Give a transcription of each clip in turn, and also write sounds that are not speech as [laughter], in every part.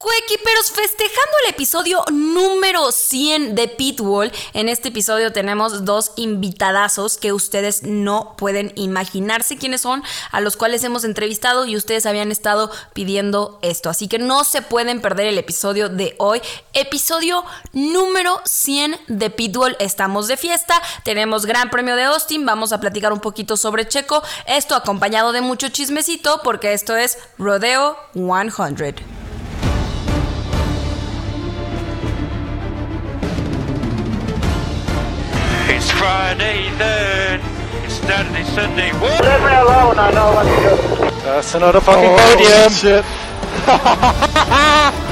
Coequiperos, festejando el episodio número 100 de Pitbull, en este episodio tenemos dos invitadazos que ustedes no pueden imaginarse quiénes son, a los cuales hemos entrevistado y ustedes habían estado pidiendo esto. Así que no se pueden perder el episodio de hoy. Episodio número 100 de Pitbull. Estamos de fiesta, tenemos Gran Premio de Austin, vamos a platicar un poquito sobre Checo. Esto acompañado de mucho chismecito porque esto es Rodeo 100. Friday then. It's Saturday, Sunday. What? Leave me alone, I know what to do. That's another fucking Oh, podium. shit. [laughs]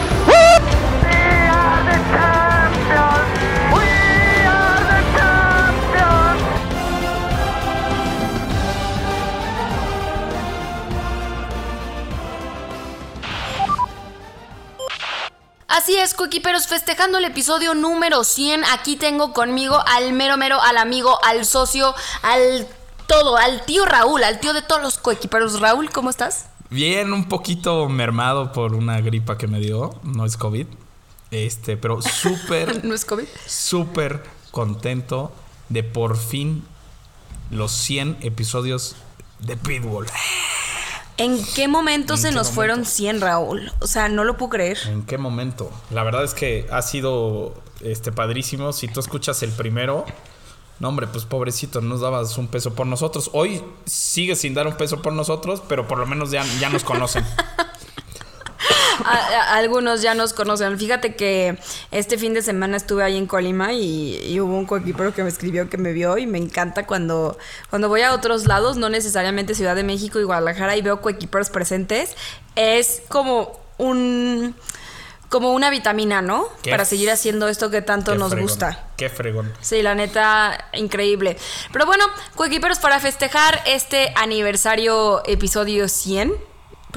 Así es, coequiperos, festejando el episodio número 100. Aquí tengo conmigo al mero mero, al amigo, al socio, al todo, al tío Raúl, al tío de todos los coequiperos. Raúl, ¿cómo estás? Bien, un poquito mermado por una gripa que me dio, no es COVID. Este, pero súper, [laughs] ¿No es COVID? súper contento de por fin los 100 episodios de Pitbull. ¿En qué momento ¿En se qué nos momento? fueron 100, Raúl? O sea, no lo puedo creer. ¿En qué momento? La verdad es que ha sido este padrísimo. Si tú escuchas el primero, no hombre, pues pobrecito, nos dabas un peso por nosotros. Hoy sigue sin dar un peso por nosotros, pero por lo menos ya, ya nos conocen. [laughs] [laughs] A- a- algunos ya nos conocen. Fíjate que este fin de semana estuve ahí en Colima y, y hubo un coequipero que me escribió que me vio y me encanta cuando, cuando voy a otros lados, no necesariamente Ciudad de México y Guadalajara, y veo coequiperos presentes. Es como un como una vitamina, ¿no? Qué Para seguir haciendo esto que tanto nos fregón, gusta. Qué fregón. Sí, la neta, increíble. Pero bueno, coequiperos, para festejar este aniversario episodio 100,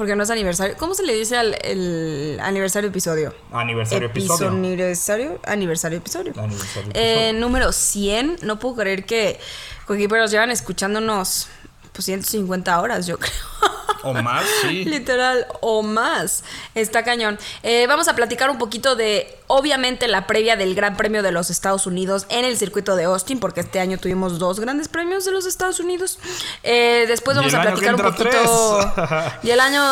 porque no es aniversario, ¿cómo se le dice al el aniversario episodio? Aniversario episodio. Aniversario, aniversario episodio. Aniversario Eh, episodio. número 100, no puedo creer que coequiperos llevan escuchándonos pues 150 horas, yo [laughs] creo. O más, sí. Literal, o más. Está cañón. Eh, vamos a platicar un poquito de, obviamente, la previa del Gran Premio de los Estados Unidos en el circuito de Austin, porque este año tuvimos dos grandes premios de los Estados Unidos. Eh, después vamos a platicar un poquito. [laughs] y el año,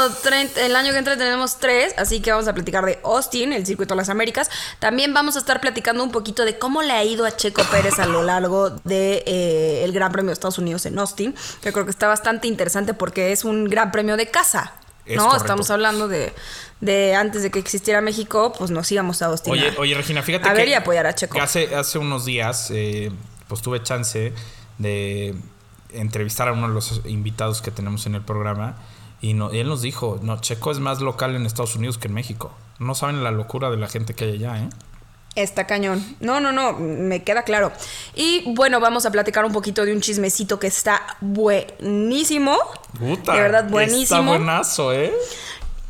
el año que entra tenemos tres, así que vamos a platicar de Austin, el circuito de las Américas. También vamos a estar platicando un poquito de cómo le ha ido a Checo Pérez a lo largo del de, eh, el Gran Premio de Estados Unidos en Austin, que creo que está bastante interesante porque es un Gran Premio de casa. Es no, correcto. estamos hablando de, de antes de que existiera México, pues nos íbamos a Austin. Oye, oye, Regina, fíjate a que, ver y apoyar a Checo. hace, hace unos días, eh, pues tuve chance de entrevistar a uno de los invitados que tenemos en el programa y, no, y él nos dijo, no, Checo es más local en Estados Unidos que en México. No saben la locura de la gente que hay allá, ¿eh? Está cañón. No, no, no, me queda claro. Y bueno, vamos a platicar un poquito de un chismecito que está buenísimo. Puta, de verdad, Está buenísimo. buenazo, ¿eh?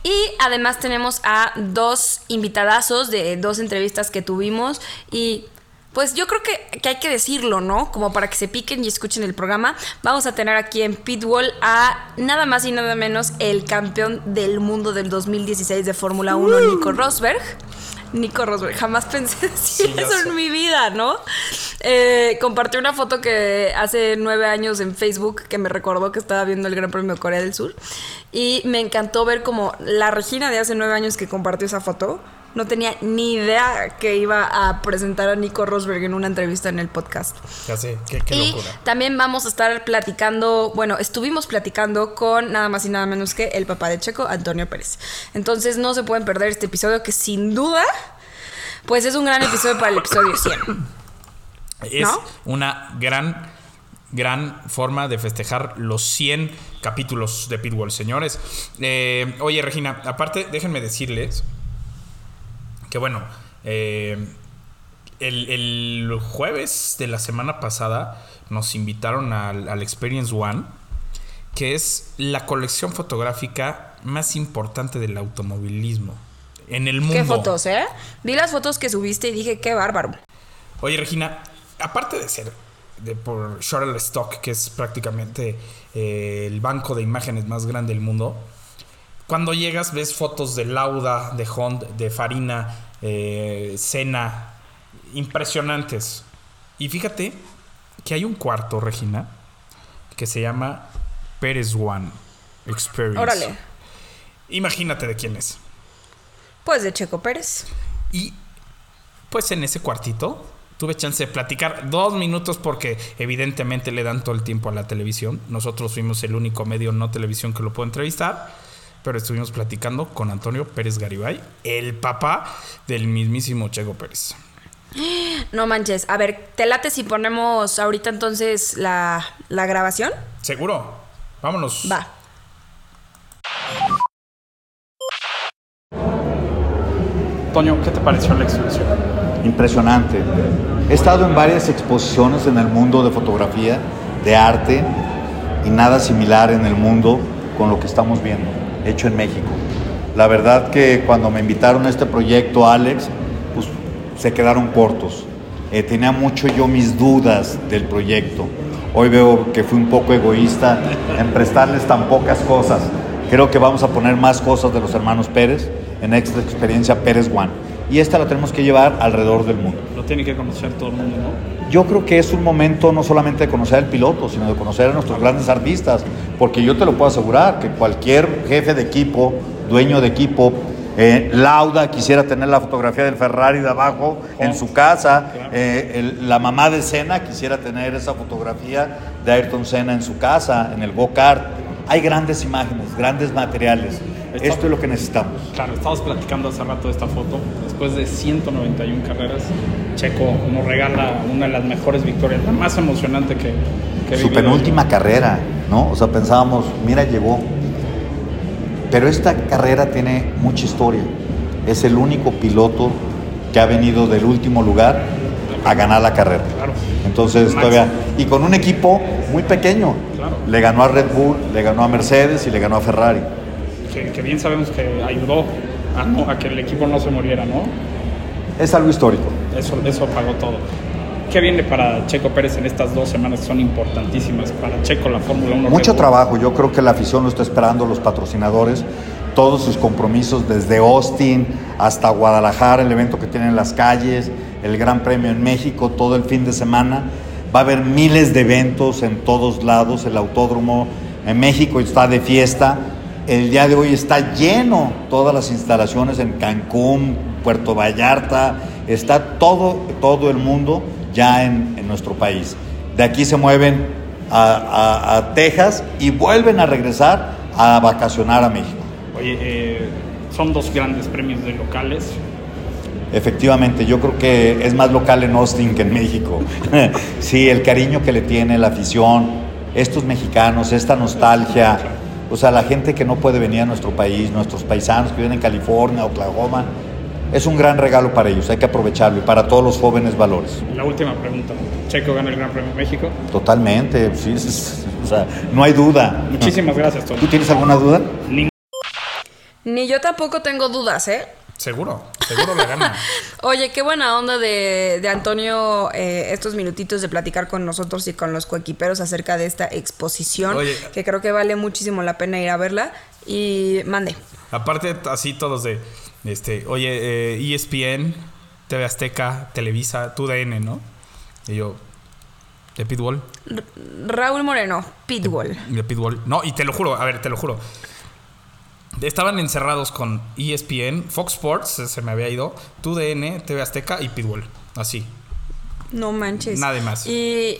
Y además tenemos a dos invitadazos de dos entrevistas que tuvimos y pues yo creo que, que hay que decirlo, ¿no? Como para que se piquen y escuchen el programa. Vamos a tener aquí en Pitbull a nada más y nada menos el campeón del mundo del 2016 de Fórmula 1, Nico Rosberg. Nico Rosberg, jamás pensé [laughs] decir Sí, eso sé. en mi vida, ¿no? Eh, compartí una foto que hace nueve años en Facebook que me recordó que estaba viendo el Gran Premio de Corea del Sur y me encantó ver como la Regina de hace nueve años que compartió esa foto no tenía ni idea que iba a presentar a Nico Rosberg en una entrevista en el podcast. Ya sé, qué, qué y locura. también vamos a estar platicando, bueno, estuvimos platicando con nada más y nada menos que el papá de Checo, Antonio Pérez. Entonces no se pueden perder este episodio que sin duda, pues es un gran episodio para el episodio 100. Es ¿No? una gran, gran forma de festejar los 100 capítulos de Pitbull, señores. Eh, oye, Regina, aparte, déjenme decirles que, bueno, eh, el, el jueves de la semana pasada nos invitaron al, al Experience One, que es la colección fotográfica más importante del automovilismo en el mundo. ¿Qué fotos, eh? Vi las fotos que subiste y dije, qué bárbaro. Oye, Regina, aparte de ser de por Shutterstock, que es prácticamente eh, el banco de imágenes más grande del mundo, Cuando llegas ves fotos de Lauda, de Hond, de Farina, eh, Senna, impresionantes. Y fíjate que hay un cuarto, Regina, que se llama Pérez One Experience. Órale. Imagínate de quién es. Pues de Checo Pérez. Y pues en ese cuartito tuve chance de platicar dos minutos porque evidentemente le dan todo el tiempo a la televisión. Nosotros fuimos el único medio no televisión que lo puedo entrevistar. Pero estuvimos platicando con Antonio Pérez Garibay, el papá del mismísimo Checo Pérez. No manches. A ver, ¿te late si ponemos ahorita entonces la, la grabación? ¿Seguro? Vámonos. Va. Toño, ¿qué te pareció la exhibición? Impresionante. He estado en varias exposiciones en el mundo de fotografía, de arte, y nada similar en el mundo con lo que estamos viendo, hecho en México. La verdad que cuando me invitaron a este proyecto, Alex, pues se quedaron cortos. Eh, tenía mucho yo mis dudas del proyecto. Hoy veo que fui un poco egoísta en prestarles tan pocas cosas. Creo que vamos a poner más cosas de los hermanos Pérez en esta experiencia Pérez One. Y esta la tenemos que llevar alrededor del mundo. Lo tiene que conocer todo el mundo, ¿no? Yo creo que es un momento no solamente de conocer al piloto, sino de conocer a nuestros grandes artistas, porque yo te lo puedo asegurar que cualquier jefe de equipo, dueño de equipo, eh, Lauda quisiera tener la fotografía del Ferrari de abajo en su casa, eh, el- la mamá de Senna quisiera tener esa fotografía de Ayrton Senna en su casa, en el go-kart. Hay grandes imágenes, grandes materiales. Esto es lo que necesitamos. Claro, estábamos platicando hace rato de esta foto. Después de 191 carreras, Checo nos regala una de las mejores victorias, la más emocionante que, que su penúltima carrera, ¿no? O sea, pensábamos, mira, llegó. Pero esta carrera tiene mucha historia. Es el único piloto que ha venido del último lugar a ganar la carrera. Claro. Entonces, todavía. Y con un equipo muy pequeño. Claro. Le ganó a Red Bull, le ganó a Mercedes y le ganó a Ferrari. Que, que bien sabemos que ayudó a, no- a que el equipo no se muriera, ¿no? Es algo histórico. Eso, eso pagó todo. ¿Qué viene para Checo Pérez en estas dos semanas que son importantísimas para Checo, la Fórmula 1? Mucho trabajo, yo creo que la afición lo está esperando, los patrocinadores, todos sus compromisos desde Austin hasta Guadalajara, el evento que tienen en las calles, el Gran Premio en México, todo el fin de semana. Va a haber miles de eventos en todos lados, el autódromo en México está de fiesta. El día de hoy está lleno todas las instalaciones en Cancún, Puerto Vallarta, está todo, todo el mundo ya en, en nuestro país. De aquí se mueven a, a- a Texas y vuelven a regresar a vacacionar a México. Oye, eh, son dos grandes premios de locales. Efectivamente, yo creo que es más local en Austin que en México. [laughs] sí, el cariño que le tiene la afición, estos mexicanos, esta nostalgia, o sea, la gente que no puede venir a nuestro país, nuestros paisanos que viven en California, Oklahoma, es un gran regalo para ellos, hay que aprovecharlo y para todos los jóvenes valores. La última pregunta. Checo gana el Gran Premio de México. Totalmente, sí, o sea, no hay duda. Muchísimas gracias, Toño. ¿Tú tienes alguna duda? Nin- Ni yo tampoco tengo dudas, ¿eh? Seguro, seguro la gana. [laughs] Oye, qué buena onda de, de Antonio eh, estos minutitos de platicar con nosotros y con los coequiperos acerca de esta exposición, Oye. que creo que vale muchísimo la pena ir a verla. Y mande. Aparte, así todos de, este, oye, eh, ESPN, TV Azteca, Televisa, TUDN, ¿no? Y yo, de Pitbull, Raúl Moreno, Pitbull. de Pitbull. No, y te lo juro, a ver, te lo juro. Estaban encerrados con ESPN, Fox Sports, se me había ido, TUDN, TV Azteca y Pitbull. Así. No manches. Nada más. Y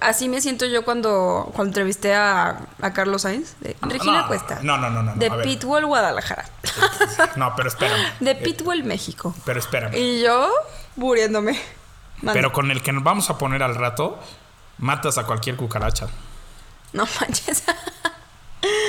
así me siento yo cuando, cuando entrevisté a, a Carlos Sainz. de Regina no, Cuesta. no, no, no, no, De. Pitbull, Guadalajara. No, pero espérame. [laughs] De Pitbull, México. pero espérame. Y yo muriéndome. Pero con el que nos vamos a poner al rato, matas a cualquier cucaracha. No manches. [laughs]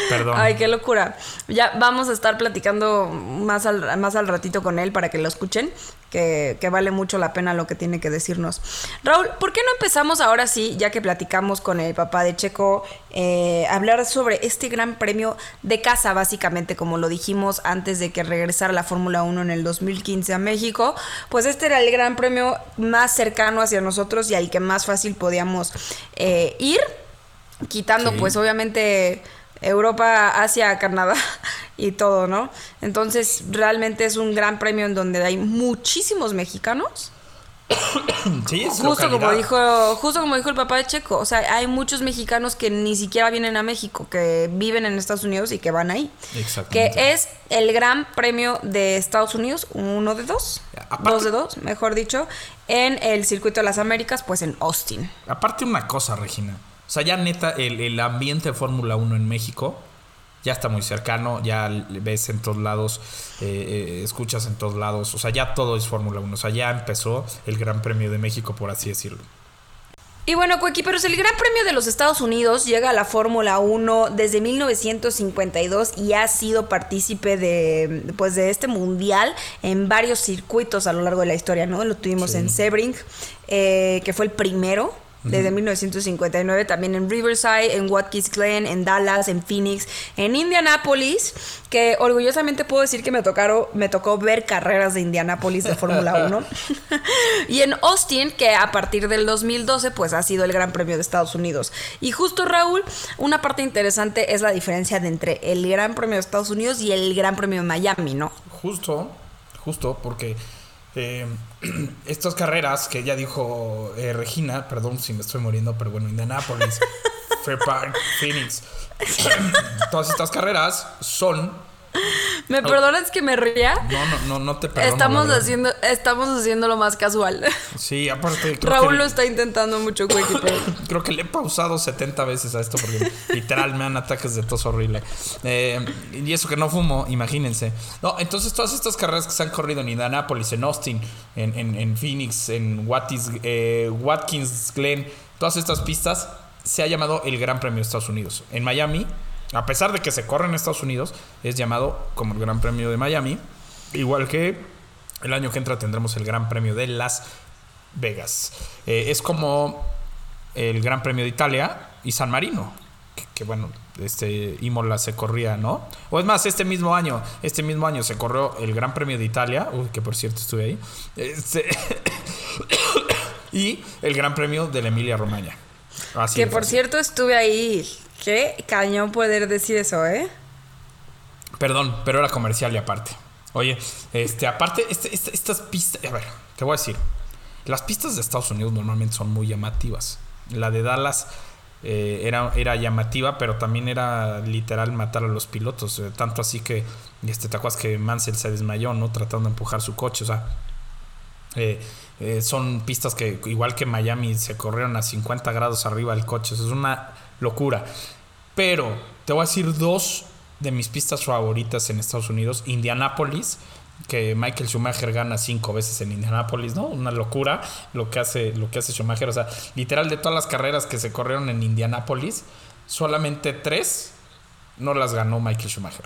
Perdón. Ay, qué locura. Ya vamos a estar platicando más al, más al ratito con él para que lo escuchen, que, que vale mucho la pena lo que tiene que decirnos. Raúl, ¿por qué no empezamos ahora sí, ya que platicamos con el papá de Checo, eh, hablar sobre este gran premio de casa, básicamente, como lo dijimos antes de que regresara la Fórmula 1 en el 2015 a México? Pues este era el gran premio más cercano hacia nosotros y al que más fácil podíamos eh, ir quitando Sí. pues obviamente Europa, Asia, Canadá [laughs] y todo, ¿no? Entonces, realmente es un gran premio en donde hay muchísimos mexicanos. [coughs] Sí, es Justo como dijo, justo como dijo el papá de Checo, o sea, hay muchos mexicanos que ni siquiera vienen a México, que viven en Estados Unidos y que van ahí. Que Exactamente. es el Gran Premio de Estados Unidos, uno de dos, Aparte- dos de dos, mejor dicho, en el circuito de las Américas, pues en Austin. Aparte una cosa, Regina. O sea, ya neta, el, el ambiente de Fórmula 1 en México ya está muy cercano, ya ves en todos lados, eh, eh, escuchas en todos lados, o sea, ya todo es Fórmula 1, o sea, ya empezó el Gran Premio de México, por así decirlo. Y bueno, Cuequi, pero el Gran Premio de los Estados Unidos llega a la Fórmula 1 desde 1952 y ha sido partícipe de, pues, de este mundial en varios circuitos a lo largo de la historia, ¿no? Lo tuvimos en Sebring, eh, que fue el primero. Desde 1959, también en Riverside, en Watkins Glen, en Dallas, en Phoenix, en Indianapolis, que orgullosamente puedo decir que me tocaron, me tocó ver carreras de Indianapolis de Fórmula 1. [laughs] y en Austin, que a partir del 2012, pues ha sido el Gran Premio de Estados Unidos. Y justo Raúl, una parte interesante es la diferencia de entre el Gran Premio de Estados Unidos y el Gran Premio de Miami, ¿no? Justo, justo, porque eh, [clears throat] estas carreras que ya dijo eh, Regina, perdón si me estoy muriendo, pero bueno, Indianapolis, [laughs] Fair Park, Phoenix, [clears throat] todas estas carreras son... ¿Me perdonas que me ría? No, no, no, no te perdono. Estamos haciendo, estamos haciendo lo más casual. Sí, aparte... Raúl lo está intentando mucho, Cuequi, pero... [coughs] Creo que le he pausado 70 veces a esto porque literal me dan ataques de tos horrible. Eh, y eso que no fumo, imagínense. No, entonces todas estas carreras que se han corrido en Indianapolis, en Austin, en, en- en Phoenix, en Watkins, eh, Watkins Glen, todas estas pistas se ha llamado el Gran Premio de Estados Unidos. En Miami, a pesar de que se corre en Estados Unidos, es llamado como el Gran Premio de Miami. Igual que el año que entra tendremos el Gran Premio de Las Vegas. Eh, es como el Gran Premio de Italia y San Marino. Que, que, bueno, este Imola se corría, ¿no? O es más, este mismo año, este mismo año se corrió el Gran Premio de Italia, uy, que por cierto estuve ahí. Este, [coughs] y el Gran Premio de la Emilia Romagna. Así que por fácil. cierto estuve ahí. Qué cañón poder decir eso, ¿eh? Perdón, pero era comercial y aparte. Oye, este, aparte, este- este- estas pistas. A ver, te voy a decir. Las pistas de Estados Unidos normalmente son muy llamativas. La de Dallas eh, era, era llamativa, pero también era literal matar a los pilotos. eh, tanto así que, este, te acuerdas que Mansell se desmayó, ¿no? Tratando de empujar su coche. O sea, eh, son pistas que, igual que Miami, se corrieron a 50 grados arriba del coche. Eso es una locura. Pero te voy a decir dos de mis pistas favoritas en Estados Unidos. Indianapolis, que Michael Schumacher gana cinco veces en Indianapolis, ¿no? Una locura lo que hace, lo que hace Schumacher. O sea, literal de todas las carreras que se corrieron en Indianapolis, solamente tres no las ganó Michael Schumacher.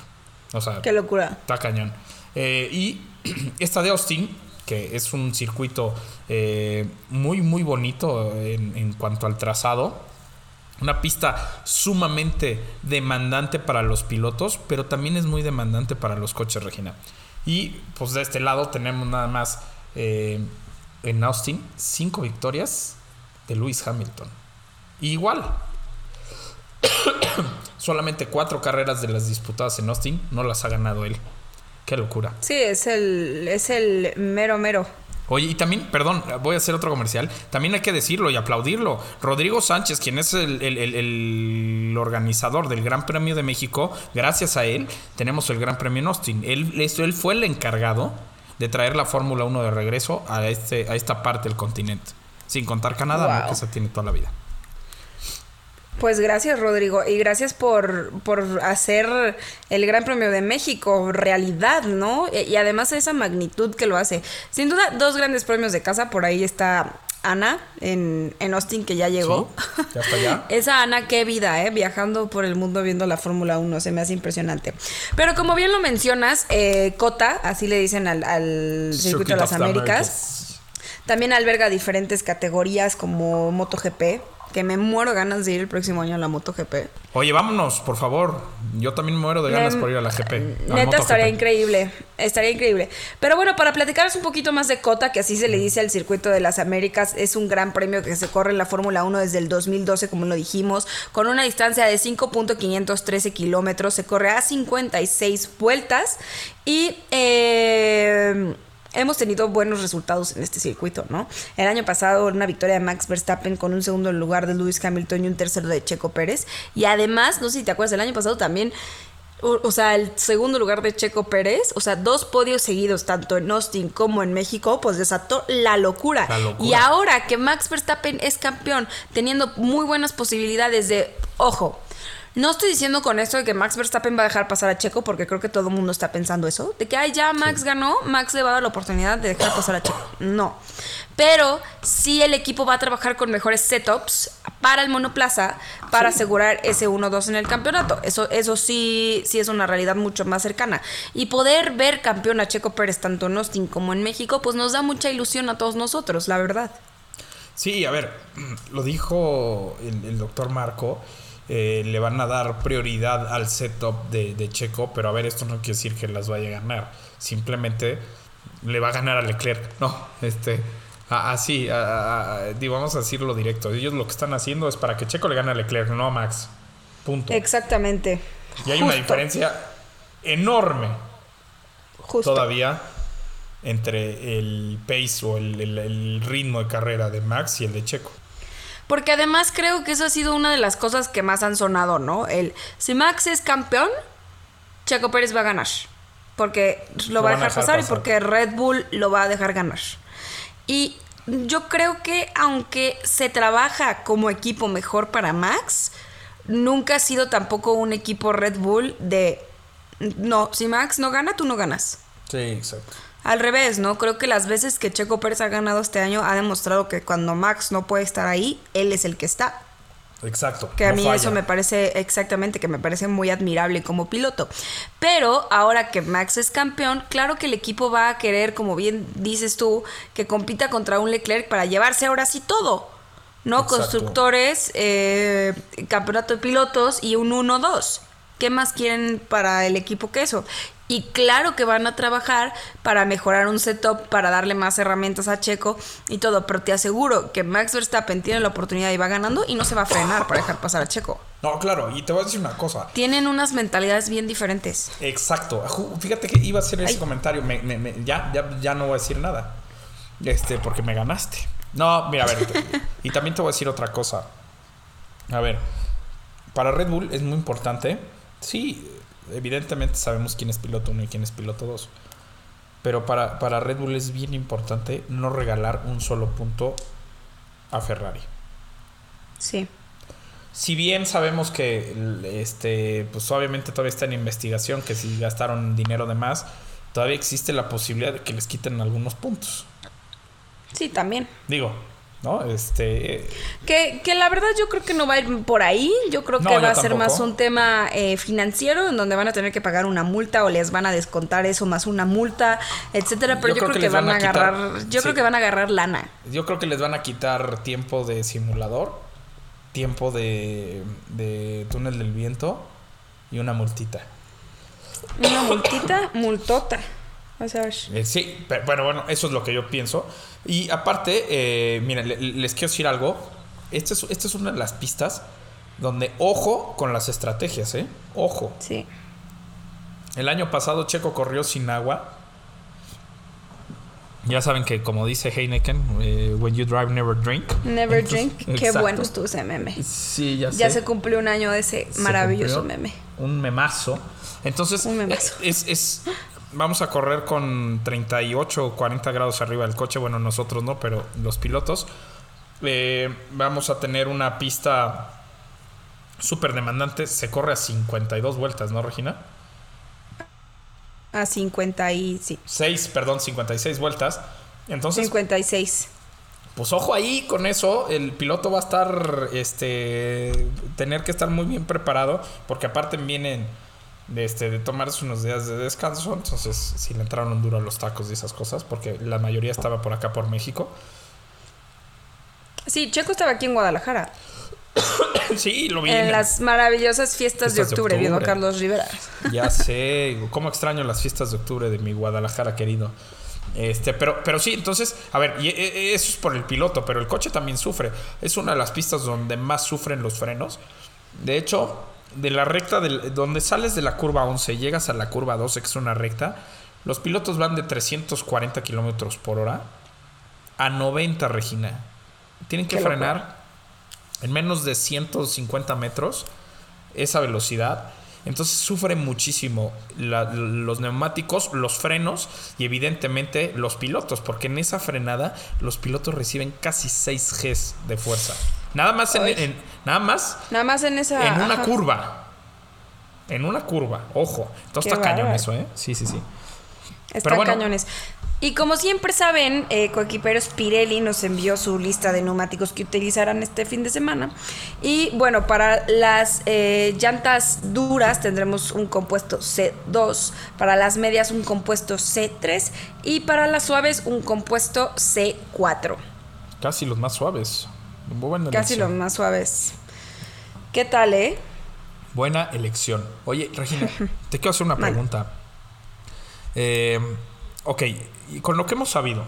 O sea, Qué locura. Está cañón. Eh, y [clears throat] esta de Austin, que es un circuito eh, muy, muy bonito en, en cuanto al trazado. Una pista sumamente demandante para los pilotos, pero también es muy demandante para los coches, Regina. Y pues de este lado tenemos nada más eh, en Austin cinco victorias de Lewis Hamilton. Igual, [coughs] solamente cuatro carreras de las disputadas en Austin no las ha ganado él. Qué locura. Sí, es el, es el mero mero. Oye, y también, perdón, voy a hacer otro comercial. También hay que decirlo y aplaudirlo. Rodrigo Sánchez, quien es el, el- el- el organizador del Gran Premio de México, gracias a él tenemos el Gran Premio en Austin. Él, él fue el encargado de traer la Fórmula 1 de regreso a, este, a esta parte del continente. Sin contar Canadá, que esa tiene toda la vida. Pues gracias, Rodrigo. Y gracias por, por hacer el Gran Premio de México realidad, ¿no? E- Y además esa magnitud que lo hace. Sin duda, dos grandes premios de casa. Por ahí está Ana en, en Austin, que ya llegó. Sí, ya está allá. [laughs] Esa Ana, qué vida, ¿eh? Viajando por el mundo viendo la Fórmula 1, se me hace impresionante. Pero como bien lo mencionas, eh, Cota, así le dicen al, al Circuito de las Américas. También alberga diferentes categorías como MotoGP, que me muero ganas de ir el próximo año a la MotoGP. Oye, vámonos, por favor. Yo también muero de ganas por ir a la GP. a Neta estaría increíble, estaría increíble. Pero bueno, para platicaros un poquito más de Cota, que así se le dice al circuito de las Américas, es un gran premio que se corre en la Fórmula 1 desde el 2012, como lo dijimos, con una distancia de 5.513 kilómetros, se corre a 56 vueltas y... eh, Hemos tenido buenos resultados en este circuito, ¿no? El año pasado una victoria de Max Verstappen con un segundo lugar de Lewis Hamilton y un tercero de Checo Pérez. Y además, no sé si te acuerdas, el año pasado también o, o sea, el segundo lugar de Checo Pérez, o sea, dos podios seguidos, tanto en Austin como en México, pues desató la locura. La locura. Y ahora que Max Verstappen es campeón, teniendo muy buenas posibilidades de, ojo, no estoy diciendo con esto de que Max Verstappen va a dejar pasar a Checo, porque creo que todo el mundo está pensando eso, de que, ay, ya Max ganó, Max le va a dar la oportunidad de dejar pasar a Checo. No. Pero sí el equipo va a trabajar con mejores setups para el monoplaza para asegurar ese 1-2 en el campeonato. Eso, eso sí, sí es una realidad mucho más cercana. Y poder ver campeón a Checo Pérez tanto en Austin como en México, pues nos da mucha ilusión a todos nosotros, la verdad. Sí, a ver, [clears throat] lo dijo el, el doctor Marco. Eh, le van a dar prioridad al setup de, de Checo, pero a ver, esto no quiere decir que las vaya a ganar. Simplemente le va a ganar a Leclerc. No, este. Así, vamos a decirlo directo. Ellos lo que están haciendo es para que Checo le gane a Leclerc, no a Max. Punto. Exactamente. Y hay una diferencia enorme justo. todavía entre el pace o el, el- el ritmo de carrera de Max y el de Checo. Porque además creo que eso ha sido una de las cosas que más han sonado, ¿no? El si Max es campeón, Checo Pérez va a ganar. Porque lo, va a dejar, pasar, y porque Red Bull lo va a dejar ganar. Y yo creo que aunque se trabaja como equipo mejor para Max, nunca ha sido tampoco un equipo Red Bull de no, si Max no gana, tú no ganas. Sí, exacto. Al revés, ¿no? Creo que las veces que Checo Pérez ha ganado este año ha demostrado que cuando Max no puede estar ahí, él es el que está. Exacto. Que a no mí falla. eso me parece exactamente, que me parece muy admirable como piloto. Pero ahora que Max es campeón, claro que el equipo va a querer, como bien dices tú, que compita contra un Leclerc para llevarse ahora sí todo. ¿No? Exacto. Constructores, eh, campeonato de pilotos y un 1-2. ¿Qué más quieren para el equipo que eso? Y claro que van a trabajar para mejorar un setup, para darle más herramientas a Checo y todo, pero te aseguro que Max Verstappen tiene la oportunidad y va ganando y no se va a frenar para dejar pasar a Checo. No, claro, y te voy a decir una cosa. Tienen unas mentalidades bien diferentes. Exacto. Fíjate que iba a hacer ese Ay. comentario. Me- me- me- ya, ya, ya no voy a decir nada. Este, porque me ganaste. No, mira, a ver. te- y también te voy a decir otra cosa. A ver. Para Red Bull es muy importante. Sí, evidentemente sabemos quién es piloto 1 y quién es piloto 2. Pero para, para Red Bull es bien importante no regalar un solo punto a Ferrari. Sí. Si bien sabemos que este, pues obviamente todavía está en investigación, que si gastaron dinero de más, todavía existe la posibilidad de que les quiten algunos puntos. Sí, también. Digo, ¿no? Este, Que, que la verdad yo creo que no va a ir por ahí. Yo creo No, que va a ser tampoco. más un tema eh, financiero en donde van a tener que pagar una multa o les van a descontar eso más una multa, etcétera. Pero yo, creo, que, les van, van a a quitar- agarrar, yo sí. creo que van a agarrar lana. yo creo que les van a quitar tiempo de simulador, tiempo de, de túnel del viento y una multita. Una multita, multota. Eh, sí, pero bueno, bueno, eso es lo que yo pienso. Y aparte, eh, miren, le- les quiero decir algo. Esta es, esta es una de las pistas donde ojo con las estrategias, ¿eh? Ojo. Sí. El año pasado Checo corrió sin agua. Ya saben que como dice Heineken, eh, when you drive never drink. Never Entonces, drink. Qué exacto. bueno estuvo ese meme. Sí, ya sé. Ya se cumplió un año de ese Se maravilloso meme. Un memazo. Entonces, Un memazo. Es, es- vamos a correr con 38 o 40 grados arriba del coche. Bueno, nosotros no, pero los pilotos. Eh, vamos a tener una pista súper demandante. Se corre a 52 vueltas, ¿no, Regina? A 50 y sí. 6, perdón, 56 vueltas. Entonces, 56. pues ojo ahí con eso, el piloto va a estar, este, tener que estar muy bien preparado, porque aparte vienen de, este, de tomarse unos días de descanso, entonces si le entraron duro a los tacos y esas cosas, porque la mayoría estaba por acá por México. Sí, Checo estaba aquí en Guadalajara. [coughs] sí, lo vi. En en- las maravillosas fiestas, Fiestas de de octubre, viendo a. Carlos Rivera. Ya [laughs] sé, cómo extraño las fiestas de octubre de mi Guadalajara querido. Este, pero, pero sí, entonces, a ver, y, e- eso es por el piloto, pero el coche también sufre. Es una de las pistas donde más sufren los frenos. De hecho, de la recta, del, donde sales de la curva 11 y llegas a la curva 12, que es una recta, los pilotos van de 340 kilómetros por hora a 90, Regina. Tienen que Qué frenar en menos de 150 metros esa velocidad. Entonces sufre muchísimo la- los neumáticos, los frenos y evidentemente los pilotos, porque en esa frenada los pilotos reciben casi 6 Gs de fuerza. Nada más en, nada más Nada más en esa. en una ajá. curva. En una curva, ojo. Qué está cañón bárbaro. eso, ¿eh? Sí, sí, sí. Pero bueno. cañones. Y como siempre saben, eh, Coequiperos Pirelli nos envió su lista de neumáticos que utilizarán este fin de semana. Y bueno, para las eh, llantas duras tendremos un compuesto C2, para las medias un compuesto C3 y para las suaves un compuesto C4. Casi los más suaves. Buena Casi los más suaves. ¿Qué tal, eh? Buena elección. Oye, Regina, [laughs] te quiero hacer una pregunta. Eh, ok, y con lo que hemos sabido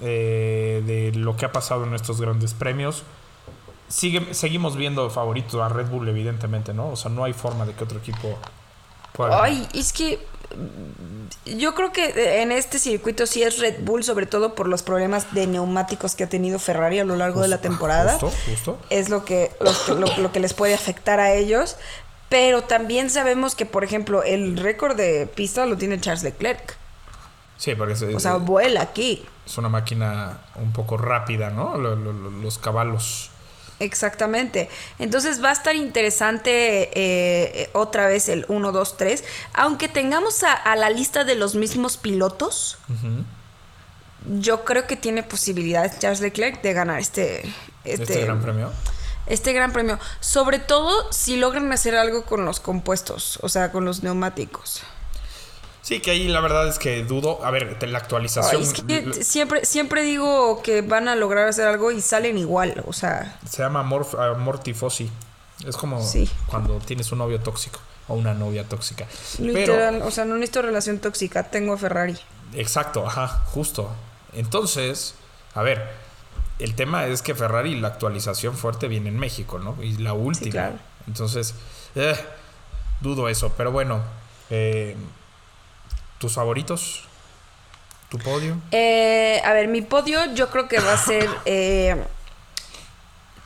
eh, de lo que ha pasado en estos grandes premios, sigue, seguimos viendo favorito a Red Bull, evidentemente, ¿no? O sea, no hay forma de que otro equipo pueda. Ay, es que yo creo que en este circuito sí es Red Bull, sobre todo por los problemas de neumáticos que ha tenido Ferrari a lo largo de la temporada. Justo, justo. Es lo que, los lo, lo que les puede afectar a ellos. Pero también sabemos que, por ejemplo, el récord de pista lo tiene Charles Leclerc. Sí, porque es, O sea, vuela aquí. es una máquina un poco rápida, ¿no? Lo- lo- lo- los caballos. Exactamente. Entonces va a estar interesante eh, otra vez el 1, 2, 3. Aunque tengamos a, a la lista de los mismos pilotos, yo creo que tiene posibilidades Charles Leclerc de ganar este, este, Este, gran premio. este gran premio. Sobre todo si logran hacer algo con los compuestos, o sea, con los neumáticos. Sí, que ahí la verdad es que dudo. A ver, la actualización. Ay, es que siempre, siempre digo que van a lograr hacer algo y salen igual, o sea, Se llama amor. Es como Sí. cuando tienes un novio tóxico o una novia tóxica. literal, o sea, no necesito relación tóxica, tengo a Ferrari. Exacto, ajá, justo. Entonces, a ver, el tema es que Ferrari, la actualización fuerte viene en México, ¿no? Y la última. claro. Entonces, eh, dudo eso. Pero bueno, eh, ¿tus favoritos? ¿Tu podio? Eh, a ver, mi podio yo creo que va a ser [laughs] eh,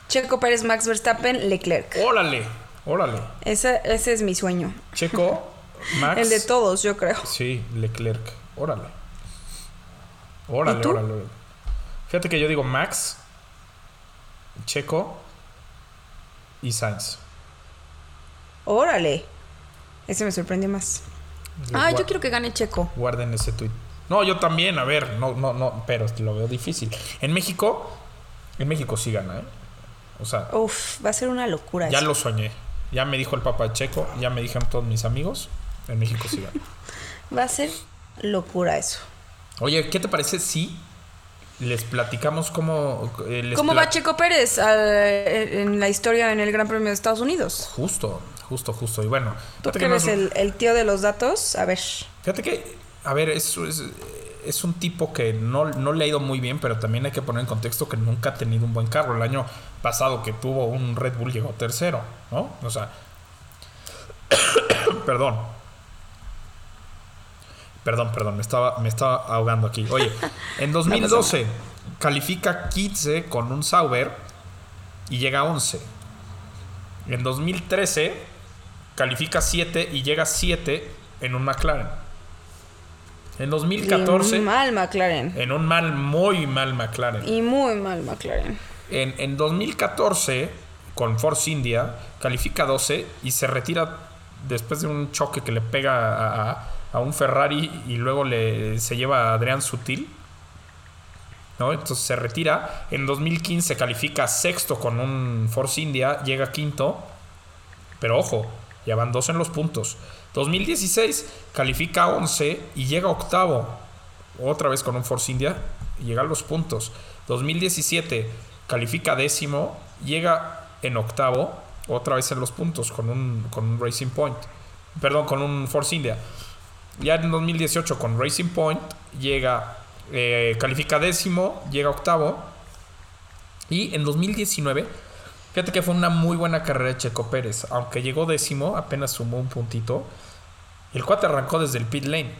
Checo Pérez, Max Verstappen, Leclerc. Órale, órale. Ese, ese es mi sueño. Checo, [laughs] Max. El de todos, yo creo. Sí, Leclerc. Órale. Órale, ¿Y tú? órale, órale. Fíjate que yo digo Max, Checo y Sainz. Órale. Ese me sorprendió más. Ah, yo quiero que gane Checo. Guarden ese tweet. No, yo también, a ver, no, no, no, pero lo veo difícil. En México, en México sí gana, ¿eh? O sea, Uf, va a ser una locura. ya eso. lo soñé. Ya me dijo el papá Checo, ya me dijeron todos mis amigos. En México sí gana. [laughs] Va a ser locura eso. Oye, ¿qué te parece si les platicamos cómo. eh, les ¿Cómo pla- va Checo Pérez al- en la historia en el Gran Premio de Estados Unidos? Justo, justo, justo. Y bueno, Tú que no eres es el, el tío de los datos, a ver. Fíjate que, a ver, es, es, es un tipo que no, no le ha ido muy bien, pero también hay que poner en contexto que nunca ha tenido un buen carro. El año pasado que tuvo un Red Bull llegó tercero, ¿no? O sea, [coughs] perdón. Perdón, perdón, me estaba, me estaba ahogando aquí. Oye, en [laughs] 2012 califica 15 con un Sauber y llega a 11. En 2013 califica 7 y llega a 7 en un McLaren. En 2014 Y mal McLaren. en un mal, muy mal McLaren. Y muy mal McLaren. En, en 2014, con Force India, califica 12 y se retira después de un choque que le pega a, a- a un Ferrari y luego le, se lleva a Adrián Sutil. ¿no? Entonces se retira. En 2015 califica sexto con un Force India, llega quinto. Pero ojo, ya van dos en los puntos. 2016 califica 11 y llega octavo. Otra vez con un Force India llega a los puntos. 2017 califica décimo, llega en octavo, otra vez en los puntos con un, con un Racing Point. Perdón, con un Force India. Ya en 2018 con Racing Point llega, eh, califica décimo, llega octavo. Y en 2019, fíjate que fue una muy buena carrera de Checo Pérez. Aunque llegó décimo, apenas sumó un puntito. El cuate arrancó desde el pit lane.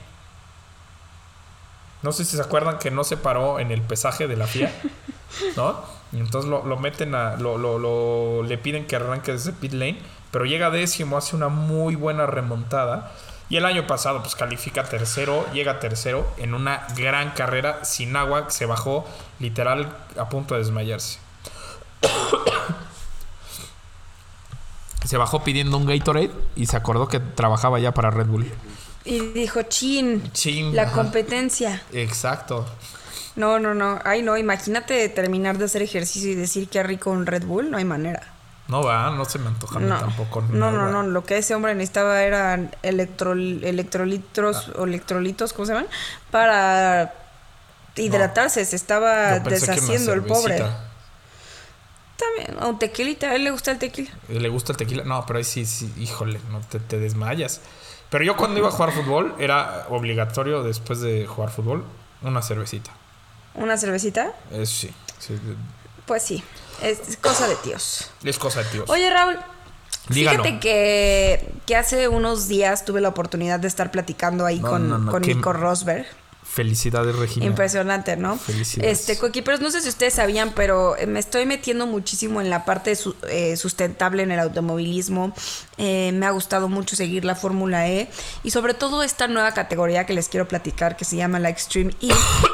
No sé si se acuerdan que no se paró en el pesaje de la FIA, [laughs] ¿no? Y entonces lo, lo meten a. Lo, lo- lo- le piden que arranque desde pit lane. Pero llega décimo, hace una muy buena remontada. Y el año pasado, pues califica tercero, llega tercero en una gran carrera sin agua. Se bajó literal a punto de desmayarse. [coughs] Se bajó pidiendo un Gatorade y se acordó que trabajaba ya para Red Bull. Y dijo, chin, Chin, la ajá. competencia. Exacto. No, no, no. Ay, no, imagínate terminar de hacer ejercicio y decir que rico un Red Bull. No hay manera. No va, no se me antoja a mí No, tampoco. no, no, nada. no. Lo que ese hombre necesitaba eran electrol- electrolitos Ah. o electrolitos, ¿cómo se llaman? Para hidratarse. Se estaba deshaciendo el pobre. También, un tequilita. A él le gusta el tequila. ¿Le gusta el tequila? No, pero ahí sí, sí, híjole, no te, te desmayas. Pero yo cuando iba a jugar fútbol era obligatorio después de jugar fútbol una cervecita. ¿Una cervecita? Sí, sí, Pues sí. Es cosa de tíos. es cosa de tíos. Oye, Raúl. Dígalo. Fíjate que, que hace unos días tuve la oportunidad de estar platicando ahí No, con, no, no, con Nico Rosberg. Felicidades, Regina. Impresionante, ¿no? Felicidades. Este, coequiperos, no sé si ustedes sabían, pero me estoy metiendo muchísimo en la parte su- eh, sustentable en el automovilismo. Eh, me ha gustado mucho seguir la Fórmula E y sobre todo esta nueva categoría que les quiero platicar que se llama la Extreme E,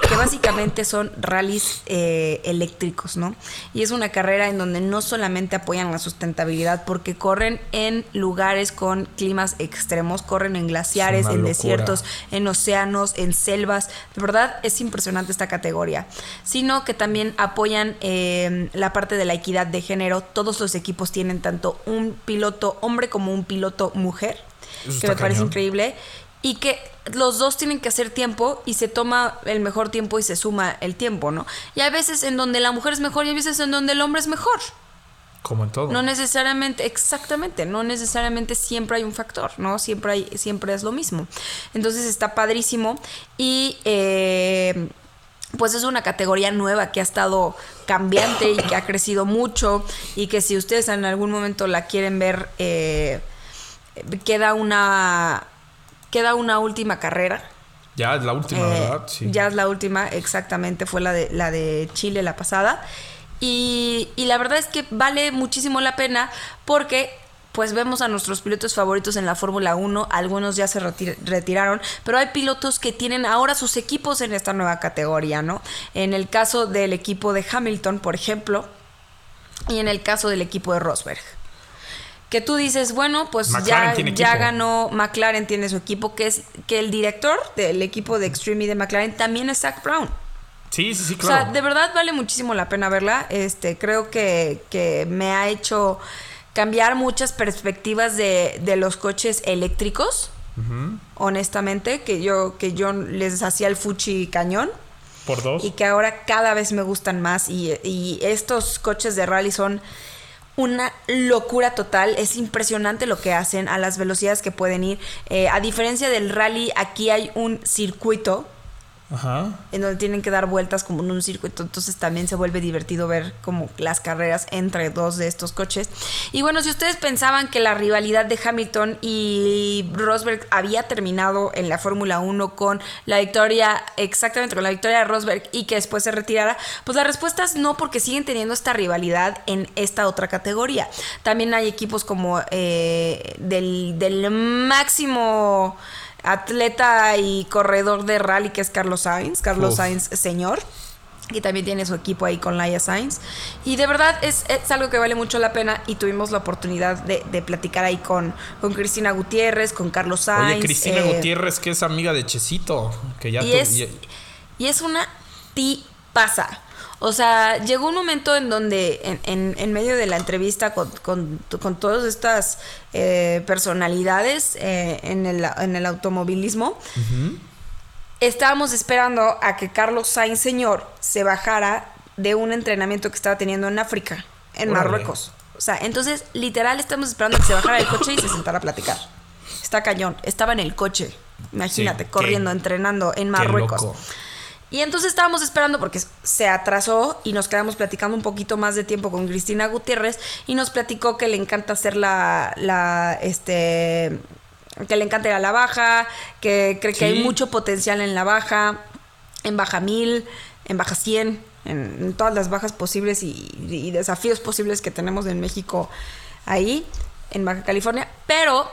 que básicamente son rallies eh, eléctricos, ¿no? Y es una carrera en donde no solamente apoyan la sustentabilidad porque corren en lugares con climas extremos, corren en glaciares, en locura. desiertos, en océanos, en selvas. De verdad es impresionante esta categoría. Sino que también apoyan eh, la parte de la equidad de género. Todos los equipos tienen tanto un piloto hombre como un piloto mujer. Eso que me parece increíble. Y que los dos tienen que hacer tiempo y se toma el mejor tiempo y se suma el tiempo, ¿no? Y hay veces en donde la mujer es mejor y hay veces en donde el hombre es mejor. Como en todo. No necesariamente, exactamente, no necesariamente siempre hay un factor, ¿no? Siempre, hay, siempre es lo mismo. Entonces está padrísimo y eh, pues es una categoría nueva que ha estado cambiante y que ha crecido mucho y que si ustedes en algún momento la quieren ver, eh, queda una... Queda una última carrera. Ya es la última, Eh, ¿verdad? Sí. Ya es la última, exactamente, fue la de, la de Chile la pasada. Y, y la verdad es que vale muchísimo la pena porque pues vemos a nuestros pilotos favoritos en la Fórmula 1, algunos ya se retir- retiraron, pero hay pilotos que tienen ahora sus equipos en esta nueva categoría, ¿no? En el caso del equipo de Hamilton, por ejemplo, y en el caso del equipo de Rosberg. Que tú dices, bueno, pues ya, ya ganó McLaren, tiene su equipo, que es que el director del equipo de Extreme E de McLaren también es Zach Brown. Sí, sí, sí, O claro. sea, de verdad vale muchísimo la pena verla. Este, creo que, que me ha hecho cambiar muchas perspectivas de, de los coches eléctricos. Honestamente, que yo, que yo les hacía el fuchi cañón Por dos. y que ahora cada vez me gustan más y, y estos coches de rally son una locura total, es impresionante lo que hacen a las velocidades que pueden ir. Eh, a diferencia del rally, aquí hay un circuito Ajá. en donde tienen que dar vueltas como en un circuito, entonces también se vuelve divertido ver como las carreras entre dos de estos coches. Y bueno, si ustedes pensaban que la rivalidad de Hamilton y Rosberg había terminado en la Fórmula 1 con la victoria, exactamente con la victoria de Rosberg y que después se retirara, pues la respuesta es no, porque siguen teniendo esta rivalidad en esta otra categoría. También hay equipos como eh, del, del máximo atleta y corredor de rally que es Carlos Sainz, Carlos Uf. Sainz señor. Y también tiene su equipo ahí con Laia Sainz. Y de verdad es, es algo que vale mucho la pena. Y tuvimos la oportunidad de, de platicar ahí con, con Cristina Gutiérrez, con Carlos Sainz. Oye, Cristina eh, Gutiérrez, que es amiga de Chesito. Que ya y tu- es, ya- y es una tipaza. O sea, llegó un momento en donde, en, en- en medio de la entrevista con, con, con todas estas eh, personalidades eh, en, el, en el automovilismo, estábamos esperando a que Carlos Sainz señor se bajara de un entrenamiento que estaba teniendo en África, en Órale. Marruecos. O sea, entonces literal estamos esperando a que se bajara del coche y se sentara a platicar. Está cañón. Estaba en el coche. Imagínate, Sí, corriendo, entrenando en Qué Marruecos. loco. Y entonces estábamos esperando porque se atrasó y nos quedamos platicando un poquito más de tiempo con Cristina Gutiérrez y nos platicó que le encanta hacer la, la este, que le encanta ir a la baja, que cree que hay mucho potencial en la baja, en baja 1000, en baja 100, en, en todas las bajas posibles y, y desafíos posibles que tenemos en México ahí, en Baja California, pero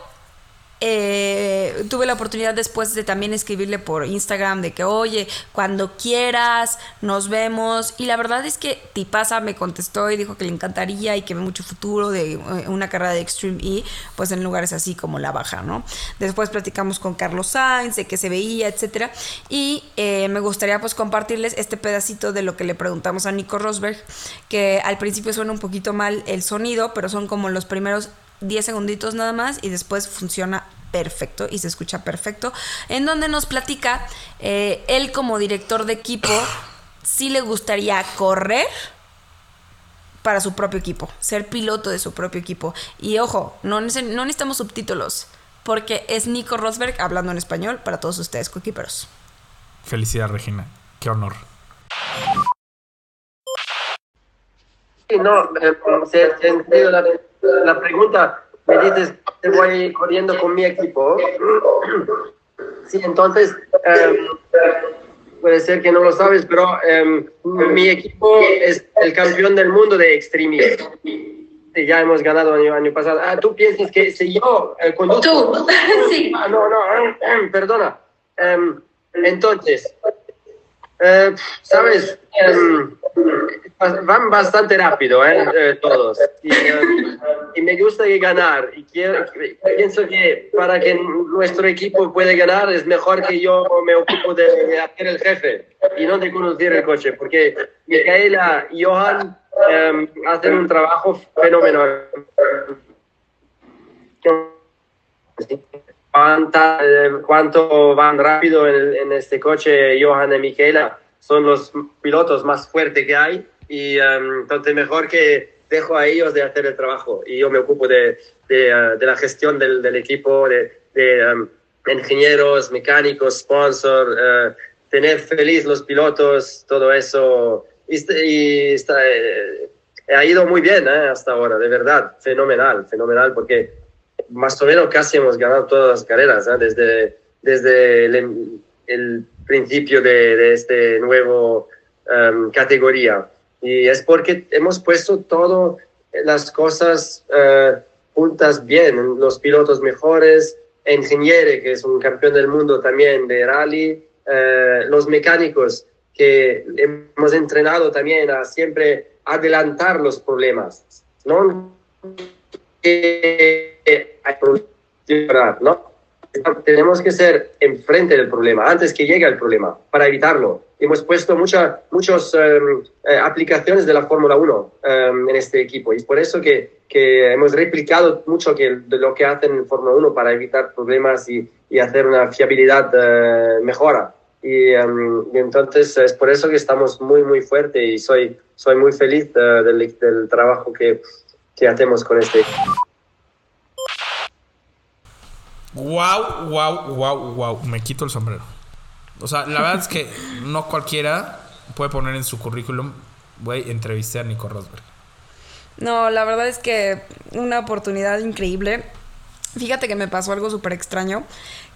eh, tuve la oportunidad después de también escribirle por Instagram de que, oye, cuando quieras, nos vemos. Y la verdad es que Tipasa me contestó y dijo que le encantaría y que ve mucho futuro de eh, una carrera de Extreme E, pues en lugares así como la baja, ¿no? Después platicamos con Carlos Sainz de que se veía, etcétera. Y eh, me gustaría pues compartirles este pedacito de lo que le preguntamos a Nico Rosberg, que al principio suena un poquito mal el sonido, pero son como los primeros 10 segunditos nada más y después funciona perfecto y se escucha perfecto, en donde nos platica eh, él como director de equipo [coughs] si le gustaría correr para su propio equipo, ser piloto de su propio equipo. Y ojo, no, nece- no necesitamos subtítulos, porque es Nico Rosberg hablando en español para todos ustedes, coequiperos. Felicidad, Regina. Qué honor. Sí, no, eh, se, se entiende la, la pregunta. Me dices, te voy corriendo con mi equipo. [clears throat] Sí, entonces, eh, puede ser que no lo sabes, pero eh, mi equipo es el campeón del mundo de Extreme. Sí, ya hemos ganado año, año pasado. Ah, ¿tú piensas que si yo eh, conduzco? Tú, [laughs] sí. Ah, no, no, perdona. Em, entonces, eh, sabes, van bastante rápido, ¿eh? Eh, todos. Y, em, y me gusta ganar. Y quiero, pienso que para que nuestro equipo pueda ganar es mejor que yo me ocupo de, hacer el jefe y no de conducir el coche, porque Micaela y Johan em, hacen un trabajo fenomenal eh, cuánto van rápido en, en este coche Johan y Michaela son los pilotos más fuertes que hay y em, entonces mejor que dejo a ellos de hacer el trabajo y yo me ocupo de, de, eh, de la gestión del, del equipo, de, de, em, ingenieros, mecánicos, sponsor, eh, tener feliz los pilotos, todo eso. Y, y está, eh, ha ido muy bien eh, hasta ahora, de verdad, fenomenal, fenomenal, porque más o menos casi hemos ganado todas las carreras ¿eh? desde, desde el, el principio de, de este nuevo em, categoría. Y es porque hemos puesto todas las cosas eh, juntas bien, los pilotos mejores, Ingeniere, que es un campeón del mundo también de rally, eh, los mecánicos que hemos entrenado también a siempre adelantar los problemas, ¿no? problemas, ¿no? Tenemos que ser enfrente del problema, antes que llegue el problema, para evitarlo. Hemos puesto muchas em, eh, aplicaciones de la Fórmula 1 em, en este equipo y por eso que, que hemos replicado mucho que, de lo que hacen en Fórmula 1 para evitar problemas y, y hacer una fiabilidad eh, mejora. Y, em, y entonces es por eso que estamos muy, muy fuertes y soy, soy muy feliz eh, del, del trabajo que, que hacemos con este equipo. Wow, wow, wow, wow. Me quito el sombrero. O sea, la verdad es que no cualquiera puede poner en su currículum, güey, entrevisté a Nico Rosberg. No, la verdad es que una oportunidad increíble. Fíjate que me pasó algo súper extraño,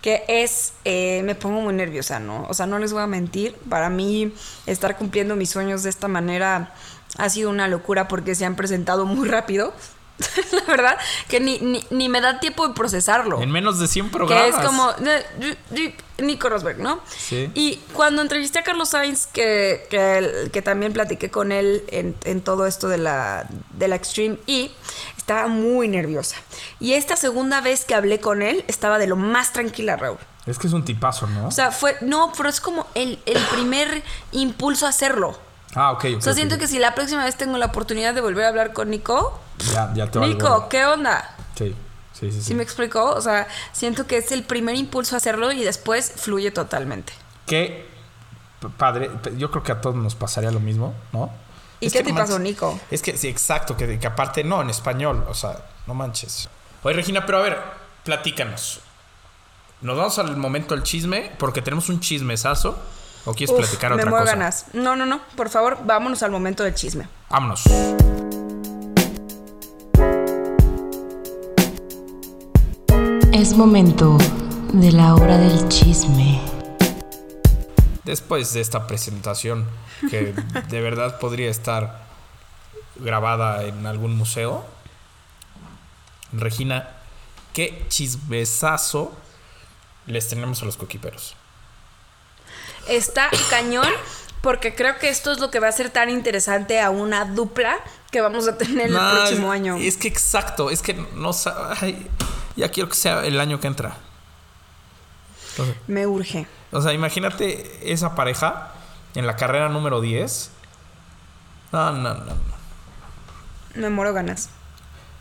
que es, eh, me pongo muy nerviosa, ¿no? O sea, no les voy a mentir, para mí estar cumpliendo mis sueños de esta manera ha sido una locura porque se han presentado muy rápido. [laughs] la verdad, que ni, ni, ni me da tiempo de procesarlo. En menos de 100 Que programas. es como Nico Rosberg, ¿no? Sí. Y cuando entrevisté a Carlos Sainz, que, que, que también platiqué con él en, en todo esto de la, de la Extreme E, estaba muy nerviosa. Y esta segunda vez que hablé con él, estaba de lo más tranquila, Raúl. Es que es un tipazo, ¿no? O sea, fue, no, pero es como el, el primer impulso a hacerlo. ah, ok, ok. O sea, siento que si la próxima vez tengo la oportunidad de volver a hablar con Nico, Ya, ya te Nico, ¿qué onda? Sí, sí, sí. sí. ¿Sí me explicó? O sea, siento que es el primer impulso a hacerlo y después fluye totalmente. qué padre. Yo creo que a todos nos pasaría lo mismo, ¿no? ¿Y Es qué te pasó. Nico? Es que sí, exacto, que, que aparte no, en español, o sea, no manches. Oye, Regina, pero a ver, platícanos. Nos vamos al momento del chisme, porque tenemos un chismesazo. ¿O quieres Uf, platicar me otra muero cosa? ganas. No, no, no. Por favor, vámonos al momento del chisme. Vámonos. Es momento de la hora del chisme. Después de esta presentación, que [laughs] de verdad podría estar grabada en algún museo, Regina, ¿qué chismesazo les tenemos a los coquiperos? Está cañón porque creo que esto es lo que va a ser tan interesante a una dupla que vamos a tener el próximo año. Es que exacto, es que no ay, ya quiero que sea el año que entra. Entonces, Me urge. o sea, imagínate esa pareja en la carrera número 10. No, no, no, no. Me muero ganas.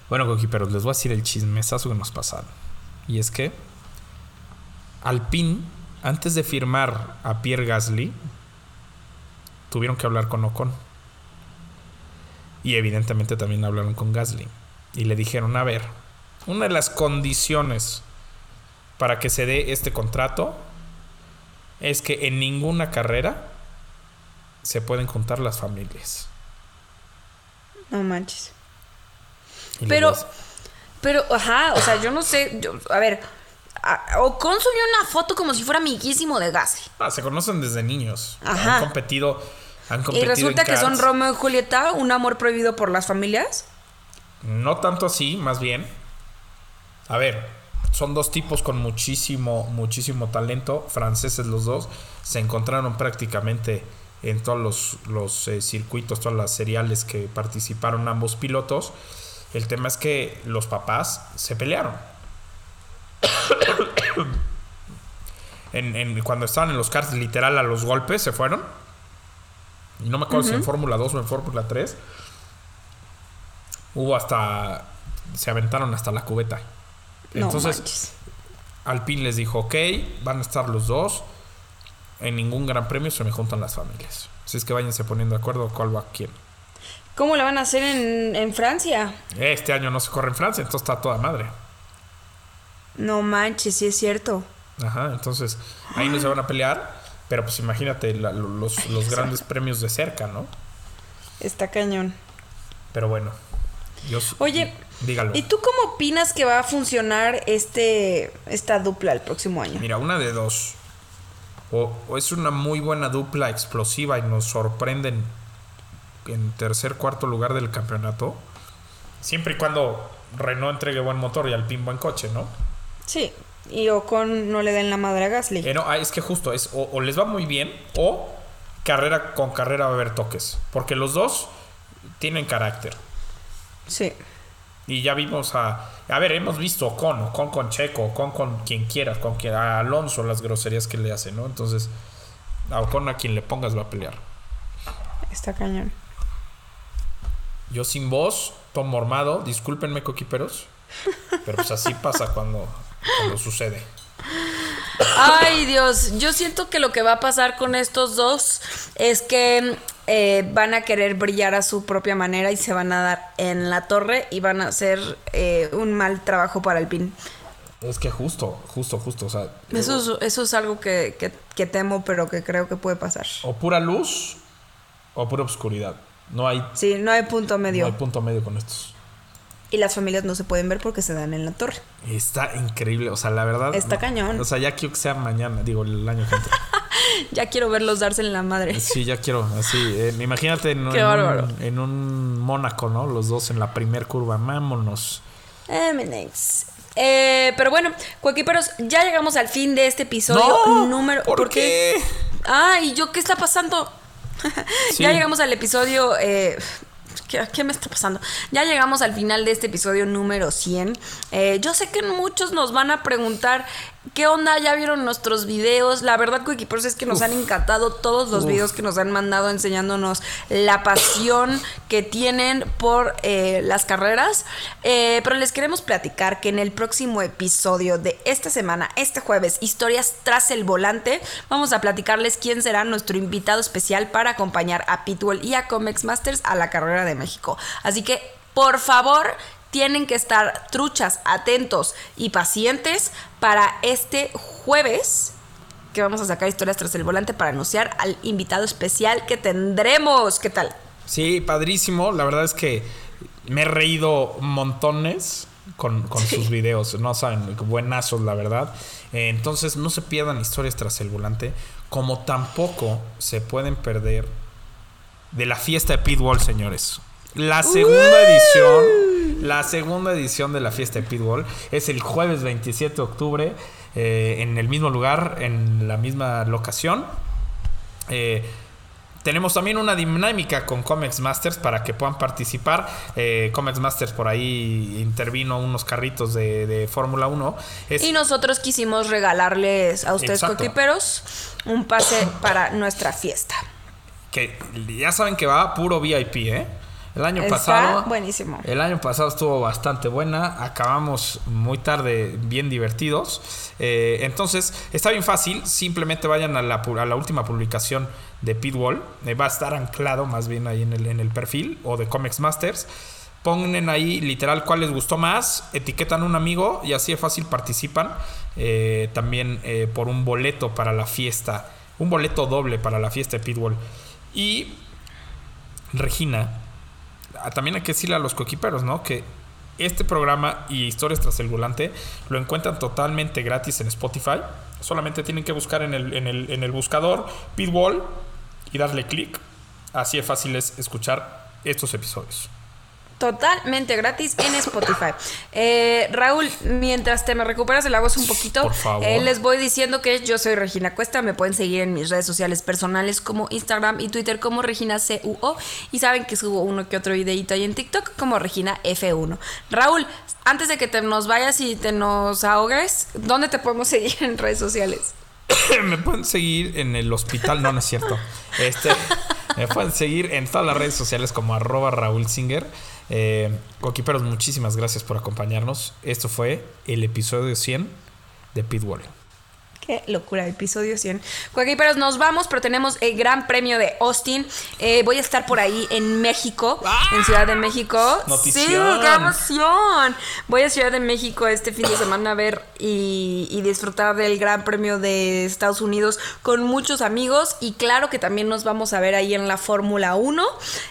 Bueno, coquiperos, les voy a decir el chismesazo que nos pasaron. Y es que Alpine, antes de firmar a Pierre Gasly, tuvieron que hablar con Ocon. Y evidentemente también hablaron con Gasly. Y le dijeron, a ver, una de las condiciones para que se dé este contrato es que en ninguna carrera se pueden contar las familias. No manches. Y Pero, pero, ajá, o sea, yo no sé. yo- a ver, Ocon subió una foto como si fuera amiguísimo de Gasly. Ah, se conocen desde niños. Ajá. Han competido. Han Y competido resulta en que son. Romeo y Julieta, un amor prohibido por las familias. No tanto así, más bien. A ver, son dos tipos con muchísimo, muchísimo talento. Franceses los dos. Se encontraron prácticamente en todos los, los, eh, circuitos, todas las seriales que participaron ambos pilotos. El tema es que los papás se pelearon. [coughs] en, en- cuando estaban en los karts, literal a los golpes se fueron. Y no me acuerdo si en Fórmula 2 o en Fórmula 3. Hubo hasta. Se aventaron hasta la cubeta. No Entonces, manches. Alpine les dijo: Ok, van a estar los dos. En ningún gran premio se me juntan las familias. Así es que váyanse poniendo de acuerdo cuál va a quién. ¿Cómo le van a hacer en, en Francia? Este año no se corre en Francia, entonces está toda madre. No manches, sí es cierto. Ajá, entonces ahí no se van a pelear. Pero pues imagínate la- los, los [laughs] grandes premios de cerca, ¿no? Está cañón. Pero bueno. Yo, Oye, dígalo. ¿y tú cómo opinas que va a funcionar este esta dupla el próximo año? Mira, una de dos. O, o es una muy buena dupla explosiva y nos sorprenden en tercer, cuarto lugar del campeonato. Siempre y cuando Renault entregue buen motor y Alpine buen coche, ¿no? Sí. Y Ocon no le den la madre a Gasly. Eh, no, ah, es que justo es o, o les va muy bien o carrera con carrera va a haber toques. Porque los dos tienen carácter. Sí. Y ya vimos a. A ver, hemos visto Ocon, Ocon con Checo, Ocon con quien quieras, con quien, a Alonso las groserías que le hace, ¿no? Entonces, a Ocon a quien le pongas va a pelear. Está cañón. Yo sin voz, Tom Mormado, discúlpenme, coquiperos. Pero pues así pasa cuando, cuando sucede. Ay, Dios, yo siento que lo que va a pasar con estos dos es que eh, van a querer brillar a su propia manera y se van a dar en la torre y van a hacer eh, un mal trabajo para el pin. Es que justo, justo, justo. O sea, Eso es, eso es algo que, que- que temo, pero que creo que puede pasar. o pura luz o pura oscuridad. No hay, Sí, no hay punto no medio. hay punto medio con estos. Y las familias no se pueden ver porque se dan en la torre. Está increíble, o sea, la verdad. Está no- cañón. O sea, ya quiero que sea mañana, digo, el año que entra. [laughs] Ya quiero verlos darse en la madre. Sí, ya quiero, así. eh, imagínate en, Qué en bárbaro. un, en un Mónaco, ¿no? Los dos en la primer curva. Vámonos. Eh, next. Eh, pero bueno, cuaquiperos, ya llegamos al fin de este episodio número. ¿Por, qué? Ah, ¿y yo qué está pasando? [laughs] Sí. Ya llegamos al episodio. eh, ¿qué, me está pasando? Ya llegamos al final de este episodio número 100. Eh, yo sé que muchos nos van a preguntar ¿Qué onda? ¿Ya vieron nuestros videos? La verdad, Coequiperos, es que nos han encantado todos los videos que nos han mandado enseñándonos la pasión que tienen por eh, las carreras. Eh, pero les queremos platicar que en el próximo episodio de esta semana, este jueves, Historias tras el volante, vamos a platicarles quién será nuestro invitado especial para acompañar a Pitbull y a Comex Masters a la carrera de México. Así que, por favor, tienen que estar truchas, atentos y pacientes para este jueves que vamos a sacar historias tras el volante para anunciar al invitado especial que tendremos. ¿Qué tal? Sí, padrísimo. La verdad es que me he reído montones con, con sus videos. No saben, buenazos, la verdad. Eh, entonces, no se pierdan historias tras el volante. Como tampoco se pueden perder de la fiesta de Pitbull, señores. La segunda edición, la segunda edición de la fiesta de Pitbull es el jueves 27 de octubre eh, en el mismo lugar, en la misma locación. Eh, tenemos también una dinámica con Comex Masters para que puedan participar. Eh, Comex Masters por ahí intervino unos carritos de, de Fórmula 1. Es- Y nosotros quisimos regalarles a ustedes, coquiperos, un pase para nuestra fiesta. que ya saben que va puro VIP, ¿eh? El año Está pasado. buenísimo. El año pasado estuvo bastante buena. Acabamos muy tarde, bien divertidos. Eh, entonces, está bien fácil. Simplemente vayan a la, pu- a la última publicación de Pitwall. Eh, va a estar anclado más bien ahí en el, en el perfil o de Comics Masters. Ponen ahí literal cuál les gustó más, etiquetan un amigo y así de fácil participan. Eh, también por un boleto para la fiesta, un boleto doble para la fiesta de Pitwall. Y Regina, también hay que decirle a los coequiperos, ¿no? Que este programa y Historias tras el volante lo encuentran totalmente gratis en Spotify. Solamente tienen que buscar en el, en el, en el buscador Pitwall y darle clic. Así de fácil es escuchar estos episodios. Totalmente gratis en Spotify. Eh, Raúl, mientras te me recuperas el voz un poquito, Por favor. eh, les voy diciendo que yo soy Regina Cuesta. Me pueden seguir en mis redes sociales personales como Instagram y Twitter como Regina CUO. Y saben que subo uno que otro videito ahí en TikTok como Regina F1. Raúl, antes de que te nos vayas y te nos ahogues, ¿dónde te podemos seguir en redes sociales? [coughs] me pueden seguir en el hospital, no, no es cierto. Este, me pueden seguir en todas las redes sociales como arroba Raúl Singer. Eh, coquiperos, muchísimas gracias por acompañarnos. Esto fue el episodio 100 de Pitwall. Qué locura, episodio 100. Coequiperos, nos vamos, pero tenemos el Gran Premio de Austin. Eh, voy a estar por ahí en México, en Ciudad de México. Notición. Sí, qué emoción. Voy a Ciudad de México este fin de semana a ver y, y disfrutar del Gran Premio de Estados Unidos con muchos amigos. Y claro que también nos vamos a ver ahí en la Fórmula 1,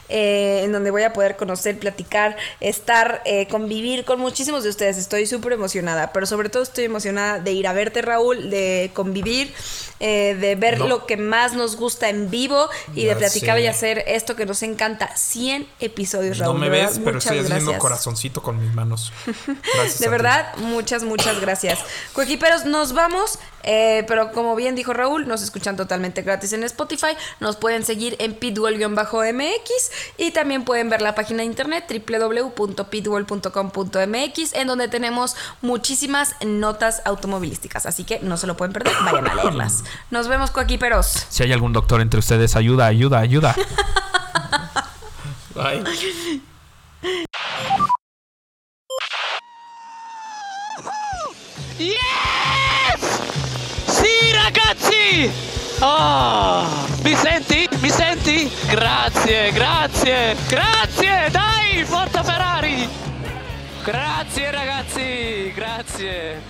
eh, en donde voy a poder conocer, platicar, estar, eh, convivir con muchísimos de ustedes. Estoy súper emocionada, pero sobre todo estoy emocionada de ir a verte, Raúl, de convivir, eh, de ver No. lo que más nos gusta en vivo y de Ya platicar sé. y hacer esto que nos encanta. 100 episodios, Raúl. No me ves, pero estoy haciendo corazoncito con mis manos. [laughs] Gracias. De ti. verdad, muchas, muchas gracias. Coequiperos, nos vamos, eh, pero como bien dijo Raúl, nos escuchan totalmente gratis en Spotify. Nos pueden seguir en pitbull-mx y también pueden ver la página de internet www.pitbull.com.mx en donde tenemos muchísimas notas automovilísticas. Así que no se lo pueden perder, vayan a leerlas. Nos vemos, coequiperos. Si hay algún doctor entre ustedes, ayuda, ayuda, ayuda. [laughs] Bye. Sì, ragazzi! Oh, mi senti? Mi senti? Grazie, grazie, grazie! Dai, forza Ferrari! Grazie ragazzi, grazie!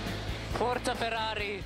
Forza Ferrari!